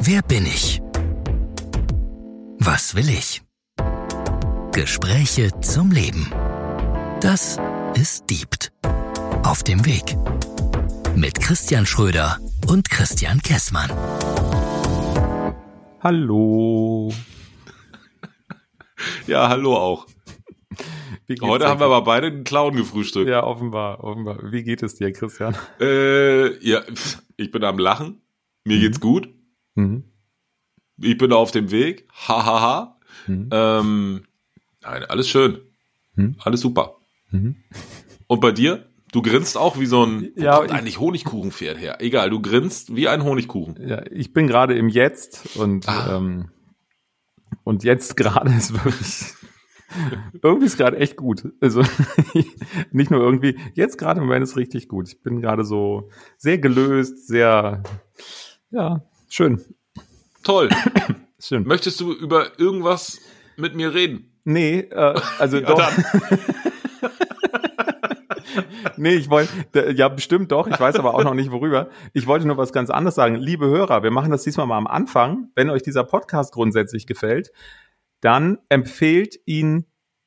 Wer bin ich? Was will ich? Gespräche zum Leben. Das ist Diebt. Auf dem Weg. Mit Christian Schröder und Christian Kessmann. Hallo. Ja, hallo auch. Wie geht's Heute haben wir aber beide einen Clown gefrühstückt. Ja, offenbar, offenbar. Wie geht es dir, Christian? Äh, ja, ich bin am Lachen. Mir geht's gut. Mhm. Ich bin auf dem Weg. Hahaha. Ha, ha. Mhm. ähm, nein, alles schön. Mhm. Alles super. Mhm. Und bei dir? Du grinst auch wie so ein, Ja, kommt ich- eigentlich Honigkuchenpferd her? Egal, du grinst wie ein Honigkuchen. Ja, ich bin gerade im Jetzt und Ah. ähm, und jetzt gerade ist wirklich irgendwie ist gerade echt gut. Also nicht nur irgendwie, jetzt gerade im Moment ist richtig gut. Ich bin gerade so sehr gelöst, sehr ja schön, Toll. schön. Möchtest du über irgendwas mit mir reden? Nee, äh, also doch. nee, ich wollte, ja, bestimmt doch. Ich weiß aber auch noch nicht worüber. Ich wollte nur was ganz anderes sagen. Liebe Hörer, wir machen das diesmal mal am Anfang. Wenn euch dieser Podcast grundsätzlich gefällt, dann empfehlt ihn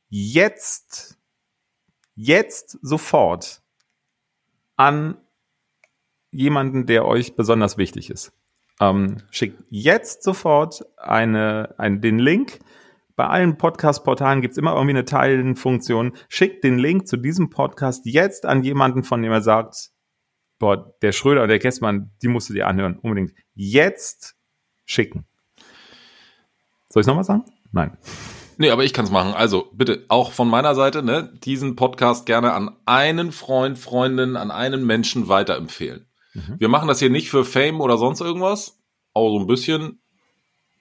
jetzt, jetzt sofort an jemanden, der euch besonders wichtig ist. Ähm, schickt jetzt sofort eine, ein, den Link. Bei allen Podcast-Portalen gibt's immer irgendwie eine Teilen-Funktion. Schickt den Link zu diesem Podcast jetzt an jemanden, von dem er sagt, boah, der Schröder oder der Gessmann, die musst du dir anhören. Unbedingt. Jetzt schicken. Soll ich nochmal sagen? Nein. Nee, aber ich kann es machen. Also bitte auch von meiner Seite, ne, diesen Podcast gerne an einen Freund, Freundin, an einen Menschen weiterempfehlen. Mhm. Wir machen das hier nicht für Fame oder sonst irgendwas, aber so ein bisschen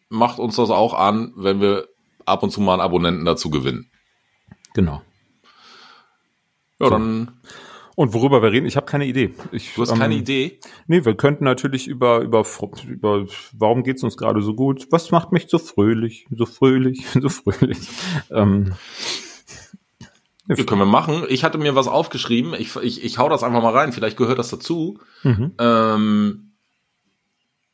macht uns das auch an, wenn wir ab und zu mal einen Abonnenten dazu gewinnen. Genau. Ja, So. dann, Und worüber wir reden, ich habe keine Idee. Ich, du hast keine ähm, Idee. Nee, wir könnten natürlich über, über, über warum geht's uns gerade so gut? Was macht mich so fröhlich, so fröhlich, so fröhlich? Ähm, Ja, können wir machen. Ich hatte mir was aufgeschrieben. Ich, ich, ich hau das einfach mal rein. Vielleicht gehört das dazu. mhm. Ähm,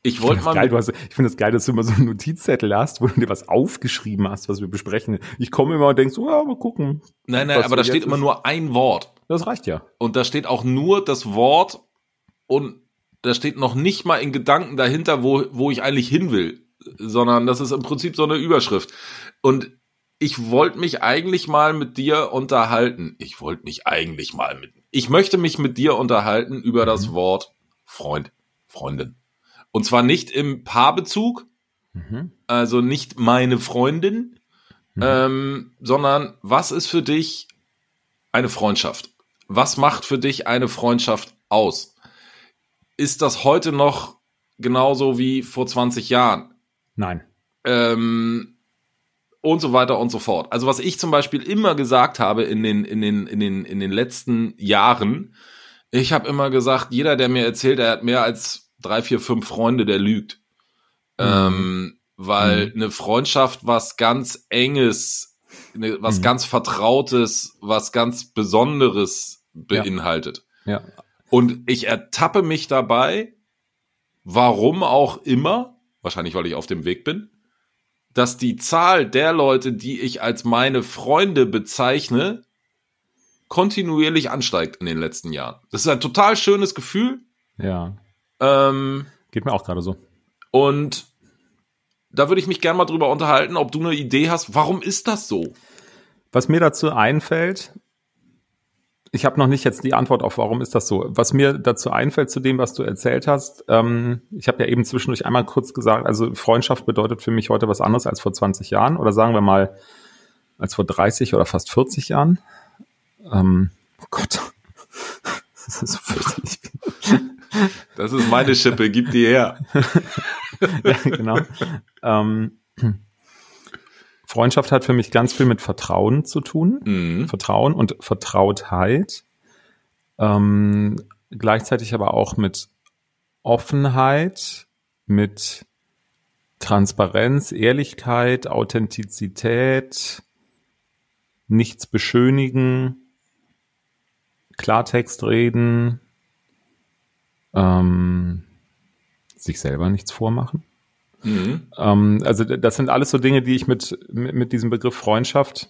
ich wollte finde mal. geil, hast- ich find das geil, dass du immer so einen Notizzettel hast, wo du dir was aufgeschrieben hast, was wir besprechen. Ich komme immer und denk so, ja, mal gucken. Nein, nein, aber da steht jetzt immer ist. nur ein Wort. Das reicht ja. Und da steht auch nur das Wort und da steht noch nicht mal in Gedanken dahinter, wo, wo ich eigentlich hin will, sondern das ist im Prinzip so eine Überschrift. Und ich wollte mich eigentlich mal mit dir unterhalten. Ich wollte mich eigentlich mal mit. Ich möchte mich mit dir unterhalten über das Mhm. Wort Freund, Freundin. Und zwar nicht im Paarbezug, Mhm. also nicht meine Freundin, Mhm. ähm, sondern was ist für dich eine Freundschaft? Was macht für dich eine Freundschaft aus? Ist das heute noch genauso wie vor 20 Jahren? Nein. Ähm, und so weiter und so fort. Also was ich zum Beispiel immer gesagt habe in den, in den, in den, in den letzten Jahren, ich habe immer gesagt, jeder, der mir erzählt, er hat mehr als drei, vier, fünf Freunde, der lügt. Ähm, weil eine Freundschaft was ganz Enges, ne, was Mhm. ganz Vertrautes, was ganz Besonderes Ja. beinhaltet. Ja. Und ich ertappe mich dabei, warum auch immer, wahrscheinlich weil ich auf dem Weg bin, dass die Zahl der Leute, die ich als meine Freunde bezeichne, kontinuierlich ansteigt in den letzten Jahren. Das ist ein total schönes Gefühl. Ja. Ähm, Geht mir auch gerade so. und da würde ich mich gerne mal drüber unterhalten, ob du eine Idee hast, warum ist das so? Was mir dazu einfällt, ich habe noch nicht jetzt die Antwort auf, warum ist das so. Was mir dazu einfällt zu dem, was du erzählt hast, ähm, ich habe ja eben zwischendurch einmal kurz gesagt, also Freundschaft bedeutet für mich heute was anderes als vor 20 Jahren oder sagen wir mal als vor 30 oder fast 40 Jahren. Ähm, oh Gott, das ist so fürchterlich. Das ist meine Schippe, gib die her. ja, genau. ähm, Freundschaft hat für mich ganz viel mit Vertrauen zu tun. Mhm. Vertrauen und Vertrautheit. Ähm, gleichzeitig aber auch mit Offenheit, mit Transparenz, Ehrlichkeit, Authentizität, nichts beschönigen, Klartext reden, ähm, sich selber nichts vormachen. Mhm. Ähm, also das sind alles so Dinge, die ich mit, mit, mit diesem Begriff Freundschaft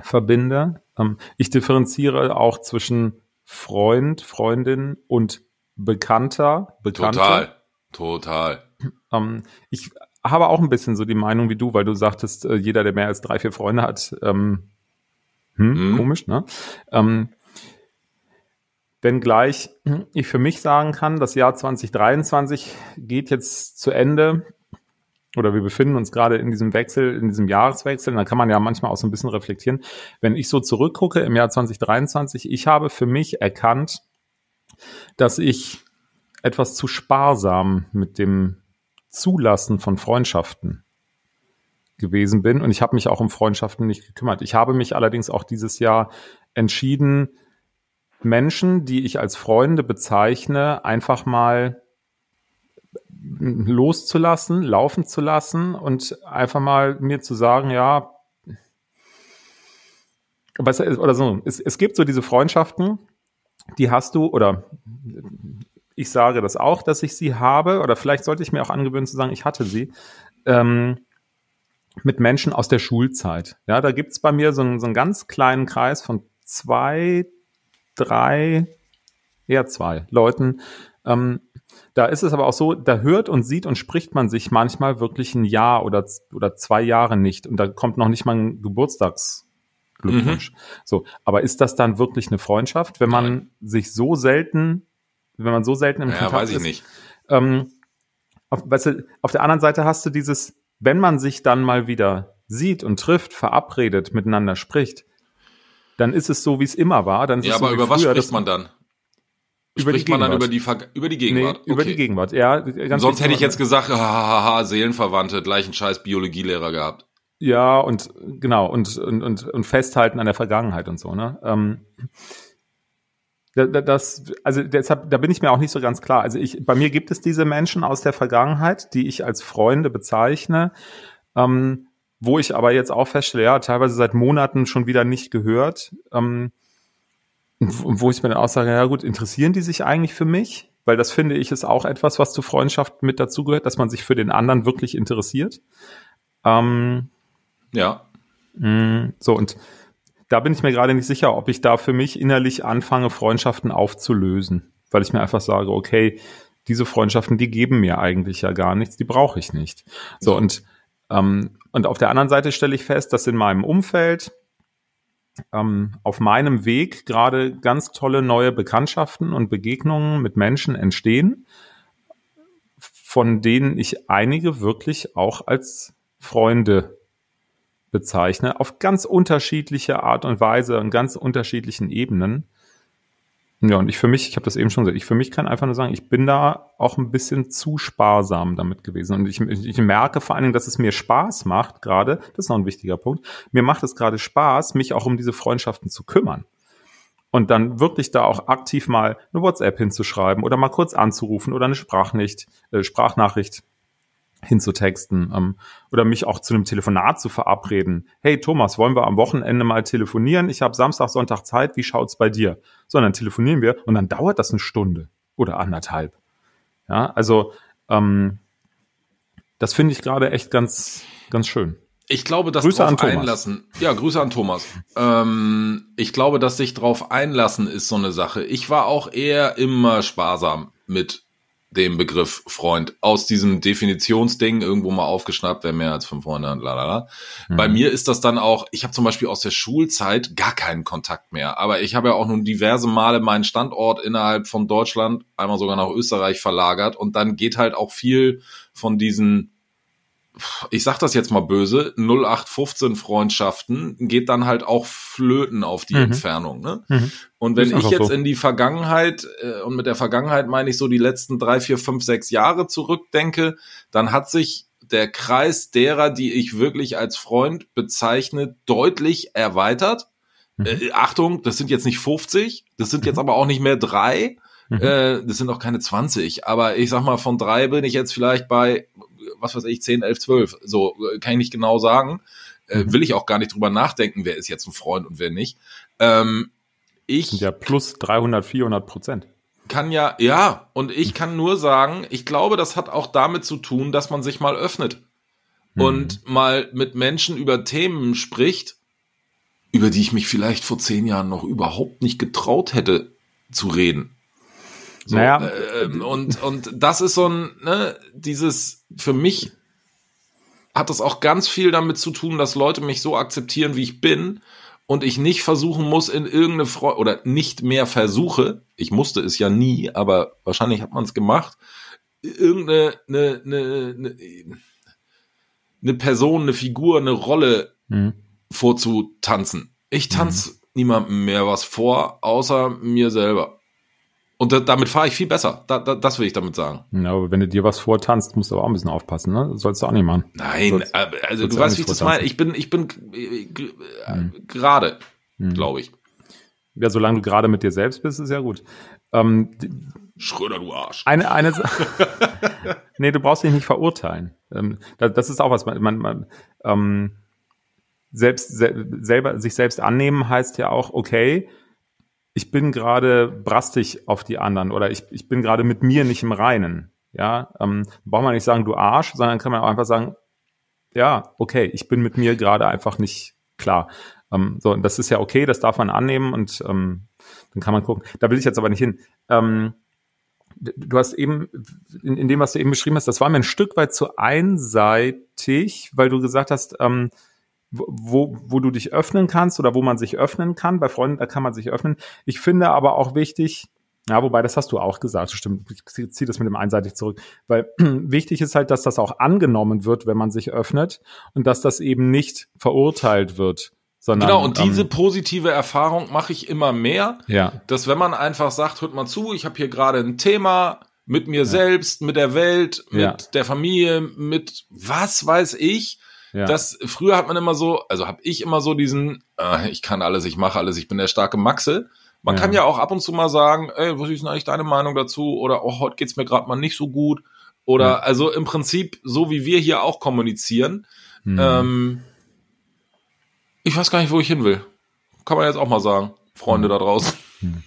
verbinde. Ähm, ich differenziere auch zwischen Freund, Freundin und Bekannter, Bekannte. Total, total. Ähm, ich habe auch ein bisschen so die Meinung wie du, weil du sagtest, äh, jeder, der mehr als drei, vier Freunde hat, ähm, hm, mhm. komisch, ne? Ähm, Wenngleich ich für mich sagen kann, das Jahr 2023 geht jetzt zu Ende oder wir befinden uns gerade in diesem Wechsel, in diesem Jahreswechsel. da kann man ja manchmal auch so ein bisschen reflektieren. Wenn ich so zurückgucke im Jahr 2023, ich habe für mich erkannt, dass ich etwas zu sparsam mit dem Zulassen von Freundschaften gewesen bin. Und ich habe mich auch um Freundschaften nicht gekümmert. Ich habe mich allerdings auch dieses Jahr entschieden, Menschen, die ich als Freunde bezeichne, einfach mal loszulassen, laufen zu lassen und einfach mal mir zu sagen, ja, was, oder so, es, es gibt so diese Freundschaften, die hast du, oder ich sage das auch, dass ich sie habe, oder vielleicht sollte ich mir auch angewöhnen zu sagen, ich hatte sie, ähm, mit Menschen aus der Schulzeit. Ja, da gibt's bei mir so so einen ganz kleinen Kreis von zwei, drei, eher zwei Leuten. Ähm, da ist es aber auch so, da hört und sieht und spricht man sich manchmal wirklich ein Jahr oder, oder zwei Jahre nicht. Und da kommt noch nicht mal ein Geburtstagsglückwunsch. Mhm. So, aber ist das dann wirklich eine Freundschaft, wenn man Nein. sich so selten, wenn man so selten im ja, Kontakt weiß ich ist? nicht. Ähm, auf, weißt du, auf der anderen Seite hast du dieses, wenn man sich dann mal wieder sieht und trifft, verabredet, miteinander spricht, dann ist es so, wie es immer war. Dann ja, aber so über was spricht man dann? Über Spricht man dann über die, Ver über die Gegenwart? Nee, über okay. die Gegenwart, ja. Sonst hätte ich jetzt gesagt, hahaha, Seelenverwandte, gleichen Scheiß Biologielehrer gehabt. Ja, und genau, und, und, und, und festhalten an der Vergangenheit und so, ne? Ähm, das, also deshalb, da bin ich mir auch nicht so ganz klar. Also ich, bei mir gibt es diese Menschen aus der Vergangenheit, die ich als Freunde bezeichne, ähm, wo ich aber jetzt auch feststelle, ja, teilweise seit Monaten schon wieder nicht gehört. Ähm, wo ich mir dann auch sage, ja gut, interessieren die sich eigentlich für mich? Weil das finde ich ist auch etwas, was zur Freundschaft mit dazugehört, dass man sich für den anderen wirklich interessiert. Ähm, ja. Mh, mm, so, und da bin ich mir gerade nicht sicher, ob ich da für mich innerlich anfange, Freundschaften aufzulösen. Weil ich mir einfach sage, okay, diese Freundschaften, die geben mir eigentlich ja gar nichts, die brauche ich nicht. So, und, ähm, und auf der anderen Seite stelle ich fest, dass in meinem Umfeld, ähm, auf meinem Weg gerade ganz tolle neue Bekanntschaften und Begegnungen mit Menschen entstehen, von denen ich einige wirklich auch als Freunde bezeichne, auf ganz unterschiedliche Art und Weise und ganz unterschiedlichen Ebenen. Ja, und ich für mich, ich habe das eben schon gesagt, ich für mich kann einfach nur sagen, ich bin da auch ein bisschen zu sparsam damit gewesen. Und ich, ich merke vor allen Dingen, dass es mir Spaß macht gerade, das ist noch ein wichtiger Punkt, mir macht es gerade Spaß, mich auch um diese Freundschaften zu kümmern. Und dann wirklich da auch aktiv mal eine WhatsApp hinzuschreiben oder mal kurz anzurufen oder eine Sprachnicht, äh, Sprachnachricht hinzutexten ähm, oder mich auch zu einem Telefonat zu verabreden. Hey Thomas, wollen wir am Wochenende mal telefonieren? Ich habe Samstag, Sonntag Zeit. Wie schaut's bei dir? So, dann telefonieren wir und dann dauert das eine Stunde oder anderthalb. Ja, also ähm, das finde ich gerade echt ganz, ganz schön. Ich glaube, dass Grüße drauf einlassen. Ja, Grüße an Thomas. Ähm, ich glaube, dass sich drauf einlassen ist so eine Sache. Ich war auch eher immer sparsam mit dem Begriff Freund aus diesem Definitionsding irgendwo mal aufgeschnappt, wer mehr als fünf Freunde hat, lalala. Mhm. Bei mir ist das dann auch, ich habe zum Beispiel aus der Schulzeit gar keinen Kontakt mehr, aber ich habe ja auch nun diverse Male meinen Standort innerhalb von Deutschland, einmal sogar nach Österreich verlagert und dann geht halt auch viel von diesen ich sag das jetzt mal böse, 0815 Freundschaften geht dann halt auch flöten auf die mhm. Entfernung. Ne? Mhm. Und wenn ich jetzt so. in die Vergangenheit, äh, und mit der Vergangenheit meine ich so die letzten drei, vier, fünf, sechs Jahre zurückdenke, dann hat sich der Kreis derer, die ich wirklich als Freund bezeichne, deutlich erweitert. Mhm. Äh, Achtung, das sind jetzt nicht 50, das sind jetzt mhm. aber auch nicht mehr drei, mhm. äh, das sind auch keine 20, aber ich sag mal, von drei bin ich jetzt vielleicht bei was weiß ich, 10, 11, 12. So äh, kann ich nicht genau sagen. Äh, mhm. Will ich auch gar nicht drüber nachdenken, wer ist jetzt ein Freund und wer nicht. Ähm, ich ja plus 300, 400 Prozent. kann ja, ja, und ich kann nur sagen, ich glaube, das hat auch damit zu tun, dass man sich mal öffnet mhm. und mal mit Menschen über Themen spricht, über die ich mich vielleicht vor zehn Jahren noch überhaupt nicht getraut hätte zu reden. So, naja. Äh, und, und das ist so ein, ne, dieses, für mich hat das auch ganz viel damit zu tun, dass Leute mich so akzeptieren, wie ich bin und ich nicht versuchen muss in irgendeine Freude oder nicht mehr versuche, ich musste es ja nie, aber wahrscheinlich hat man es gemacht, irgendeine eine, eine, eine, eine Person, eine Figur, eine Rolle mhm. vorzutanzen. Ich tanze mhm. niemandem mehr was vor, außer mir selber. Und da, damit fahre ich viel besser. Da, da, das will ich damit sagen. Ja, aber wenn du dir was vortanzt, musst du aber auch ein bisschen aufpassen, ne? Das sollst du auch nicht machen. Nein, sollst, also du weißt, wie ich das meine. Ich bin, ich bin äh, hm. gerade, hm. glaube ich. Ja, solange du gerade mit dir selbst bist, ist ja gut. Ähm, Schröder, du Arsch. Eine, eine, nee, du brauchst dich nicht verurteilen. Ähm, das, das, ist auch was, man, man, man ähm, selbst, se selber, sich selbst annehmen heißt ja auch, okay, ich bin gerade brastig auf die anderen oder ich, ich bin gerade mit mir nicht im Reinen. Ja, ähm, braucht man nicht sagen, du Arsch, sondern kann man auch einfach sagen, ja, okay, ich bin mit mir gerade einfach nicht klar. Ähm, so, und das ist ja okay, das darf man annehmen und ähm, dann kann man gucken. Da will ich jetzt aber nicht hin. Ähm, du hast eben, in, in dem, was du eben beschrieben hast, das war mir ein Stück weit zu einseitig, weil du gesagt hast, ähm, wo, wo du dich öffnen kannst oder wo man sich öffnen kann. Bei Freunden, da kann man sich öffnen. Ich finde aber auch wichtig, ja, wobei, das hast du auch gesagt, stimmt. Ich ziehe das mit dem einseitig zurück. Weil wichtig ist halt, dass das auch angenommen wird, wenn man sich öffnet und dass das eben nicht verurteilt wird. Sondern, genau, und diese ähm, positive Erfahrung mache ich immer mehr, ja. dass wenn man einfach sagt, hört mal zu, ich habe hier gerade ein Thema mit mir ja. selbst, mit der Welt, mit ja. der Familie, mit was weiß ich, ja. Das früher hat man immer so, also habe ich immer so diesen, äh, ich kann alles, ich mache alles, ich bin der starke Maxe. Man ja. kann ja auch ab und zu mal sagen, ey, was ist denn eigentlich deine Meinung dazu? Oder oh, heute geht's mir gerade mal nicht so gut. Oder ja. also im Prinzip so wie wir hier auch kommunizieren. Mhm. Ähm, ich weiß gar nicht, wo ich hin will. Kann man jetzt auch mal sagen, Freunde mhm. da draußen. Mhm.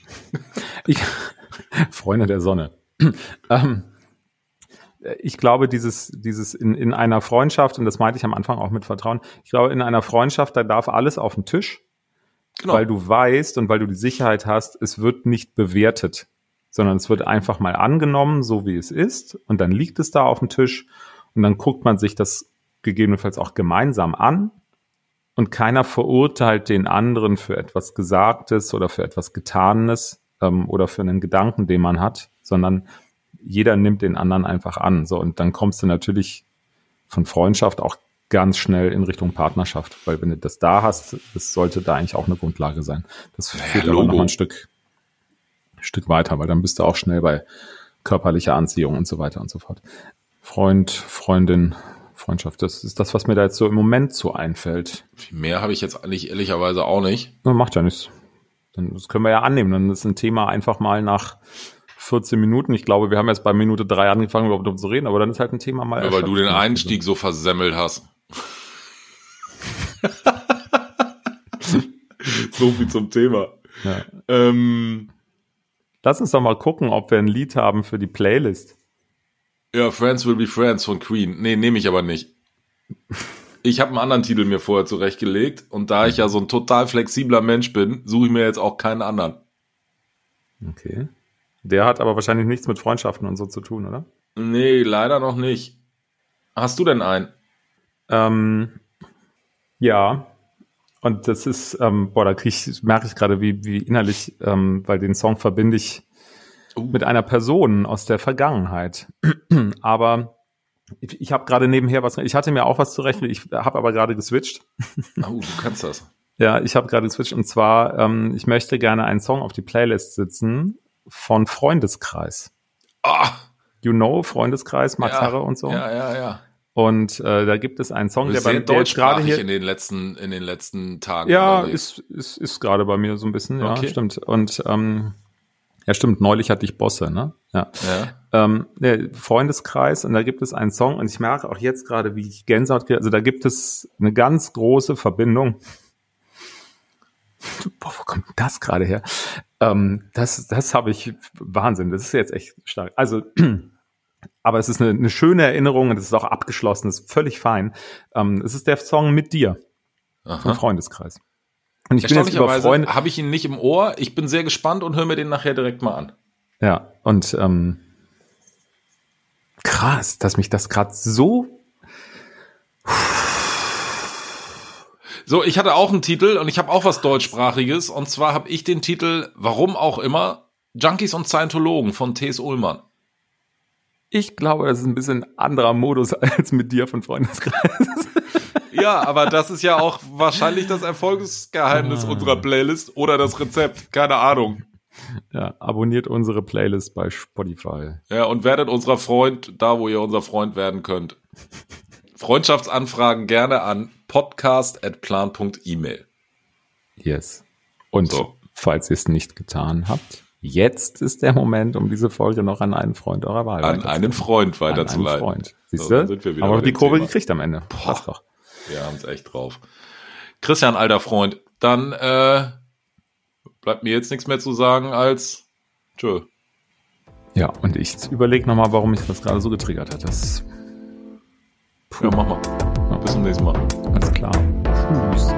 Ich, Freunde der Sonne. ähm, ich glaube, dieses, dieses in, in einer Freundschaft, und das meinte ich am Anfang auch mit Vertrauen, ich glaube, in einer Freundschaft, da darf alles auf den Tisch, genau. weil du weißt und weil du die Sicherheit hast, es wird nicht bewertet, sondern es wird einfach mal angenommen, so wie es ist, und dann liegt es da auf dem Tisch und dann guckt man sich das gegebenenfalls auch gemeinsam an und keiner verurteilt den anderen für etwas Gesagtes oder für etwas Getanes ähm, oder für einen Gedanken, den man hat, sondern jeder nimmt den anderen einfach an. So, und dann kommst du natürlich von Freundschaft auch ganz schnell in Richtung Partnerschaft, weil wenn du das da hast, das sollte da eigentlich auch eine Grundlage sein. Das führt ja, aber noch ein Stück, Stück weiter, weil dann bist du auch schnell bei körperlicher Anziehung und so weiter und so fort. Freund, Freundin, Freundschaft, das ist das, was mir da jetzt so im Moment so einfällt. Viel mehr habe ich jetzt eigentlich ehrlicherweise auch nicht. macht ja nichts. das können wir ja annehmen. Dann ist ein Thema einfach mal nach 14 Minuten. Ich glaube, wir haben jetzt bei Minute drei angefangen, überhaupt darüber zu reden, aber dann ist halt ein Thema mal. Ja, weil du den Einstieg so versemmelt hast. so viel zum Thema. Ja. Ähm, Lass uns doch mal gucken, ob wir ein Lied haben für die Playlist. Ja, Friends Will Be Friends von Queen. Nee, nehme ich aber nicht. Ich habe einen anderen Titel mir vorher zurechtgelegt und da ich ja so ein total flexibler Mensch bin, suche ich mir jetzt auch keinen anderen. Okay. Der hat aber wahrscheinlich nichts mit Freundschaften und so zu tun, oder? Nee, leider noch nicht. Hast du denn einen? Ähm, ja. Und das ist, ähm, boah, da krieg ich, merke ich gerade, wie, wie innerlich, ähm, weil den Song verbinde ich uh. mit einer Person aus der Vergangenheit. aber ich, ich habe gerade nebenher was, ich hatte mir auch was zurecht, ich habe aber gerade geswitcht. Oh, du kannst das. Ja, ich habe gerade geswitcht und zwar, ähm, ich möchte gerne einen Song auf die Playlist sitzen von Freundeskreis. Ah! You know, Freundeskreis, Max ja, Harre und so. Ja, ja, ja. Und äh, da gibt es einen Song, der bei mir gerade hier in den letzten in den letzten Tagen. Ja, ist ist ist gerade bei mir so ein bisschen. Ja, okay. stimmt. Und ähm, ja, stimmt. Neulich hatte ich Bosse, ne? Ja. ja. Ähm, der Freundeskreis und da gibt es einen Song und ich merke auch jetzt gerade, wie ich Gänsehaut kriege. Also da gibt es eine ganz große Verbindung boah, wo kommt das gerade her? Ähm, das das habe ich, Wahnsinn, das ist jetzt echt stark. Also, aber es ist eine, eine schöne Erinnerung und es ist auch abgeschlossen, es ist völlig fein. Ähm, es ist der Song mit dir vom Freundeskreis. Und ich bin jetzt über Freunde. Habe ich ihn nicht im Ohr. Ich bin sehr gespannt und höre mir den nachher direkt mal an. Ja, und ähm, krass, dass mich das gerade so So, ich hatte auch einen Titel und ich habe auch was deutschsprachiges. Und zwar habe ich den Titel, warum auch immer, Junkies und Scientologen von T.S. Ullmann. Ich glaube, das ist ein bisschen anderer Modus als mit dir von Freundeskreis. Ja, aber das ist ja auch wahrscheinlich das Erfolgsgeheimnis ah. unserer Playlist oder das Rezept. Keine Ahnung. Ja, abonniert unsere Playlist bei Spotify. Ja, und werdet unser Freund da, wo ihr unser Freund werden könnt. Freundschaftsanfragen gerne an podcast.plan.email. Yes. Und so. falls ihr es nicht getan habt, jetzt ist der Moment, um diese Folge noch an einen Freund eurer Wahl An einen Freund weiterzuleiten. An einen Freund. Siehst du? So, Aber die Kurve gekriegt am Ende. Boah, Passt doch. Wir haben es echt drauf. Christian, alter Freund, dann äh, bleibt mir jetzt nichts mehr zu sagen als tschö. Ja, und ich überlege nochmal, warum mich das gerade so getriggert hat. Das ja, mach mal. Bis zum nächsten Mal. Alles klar. Tschüss.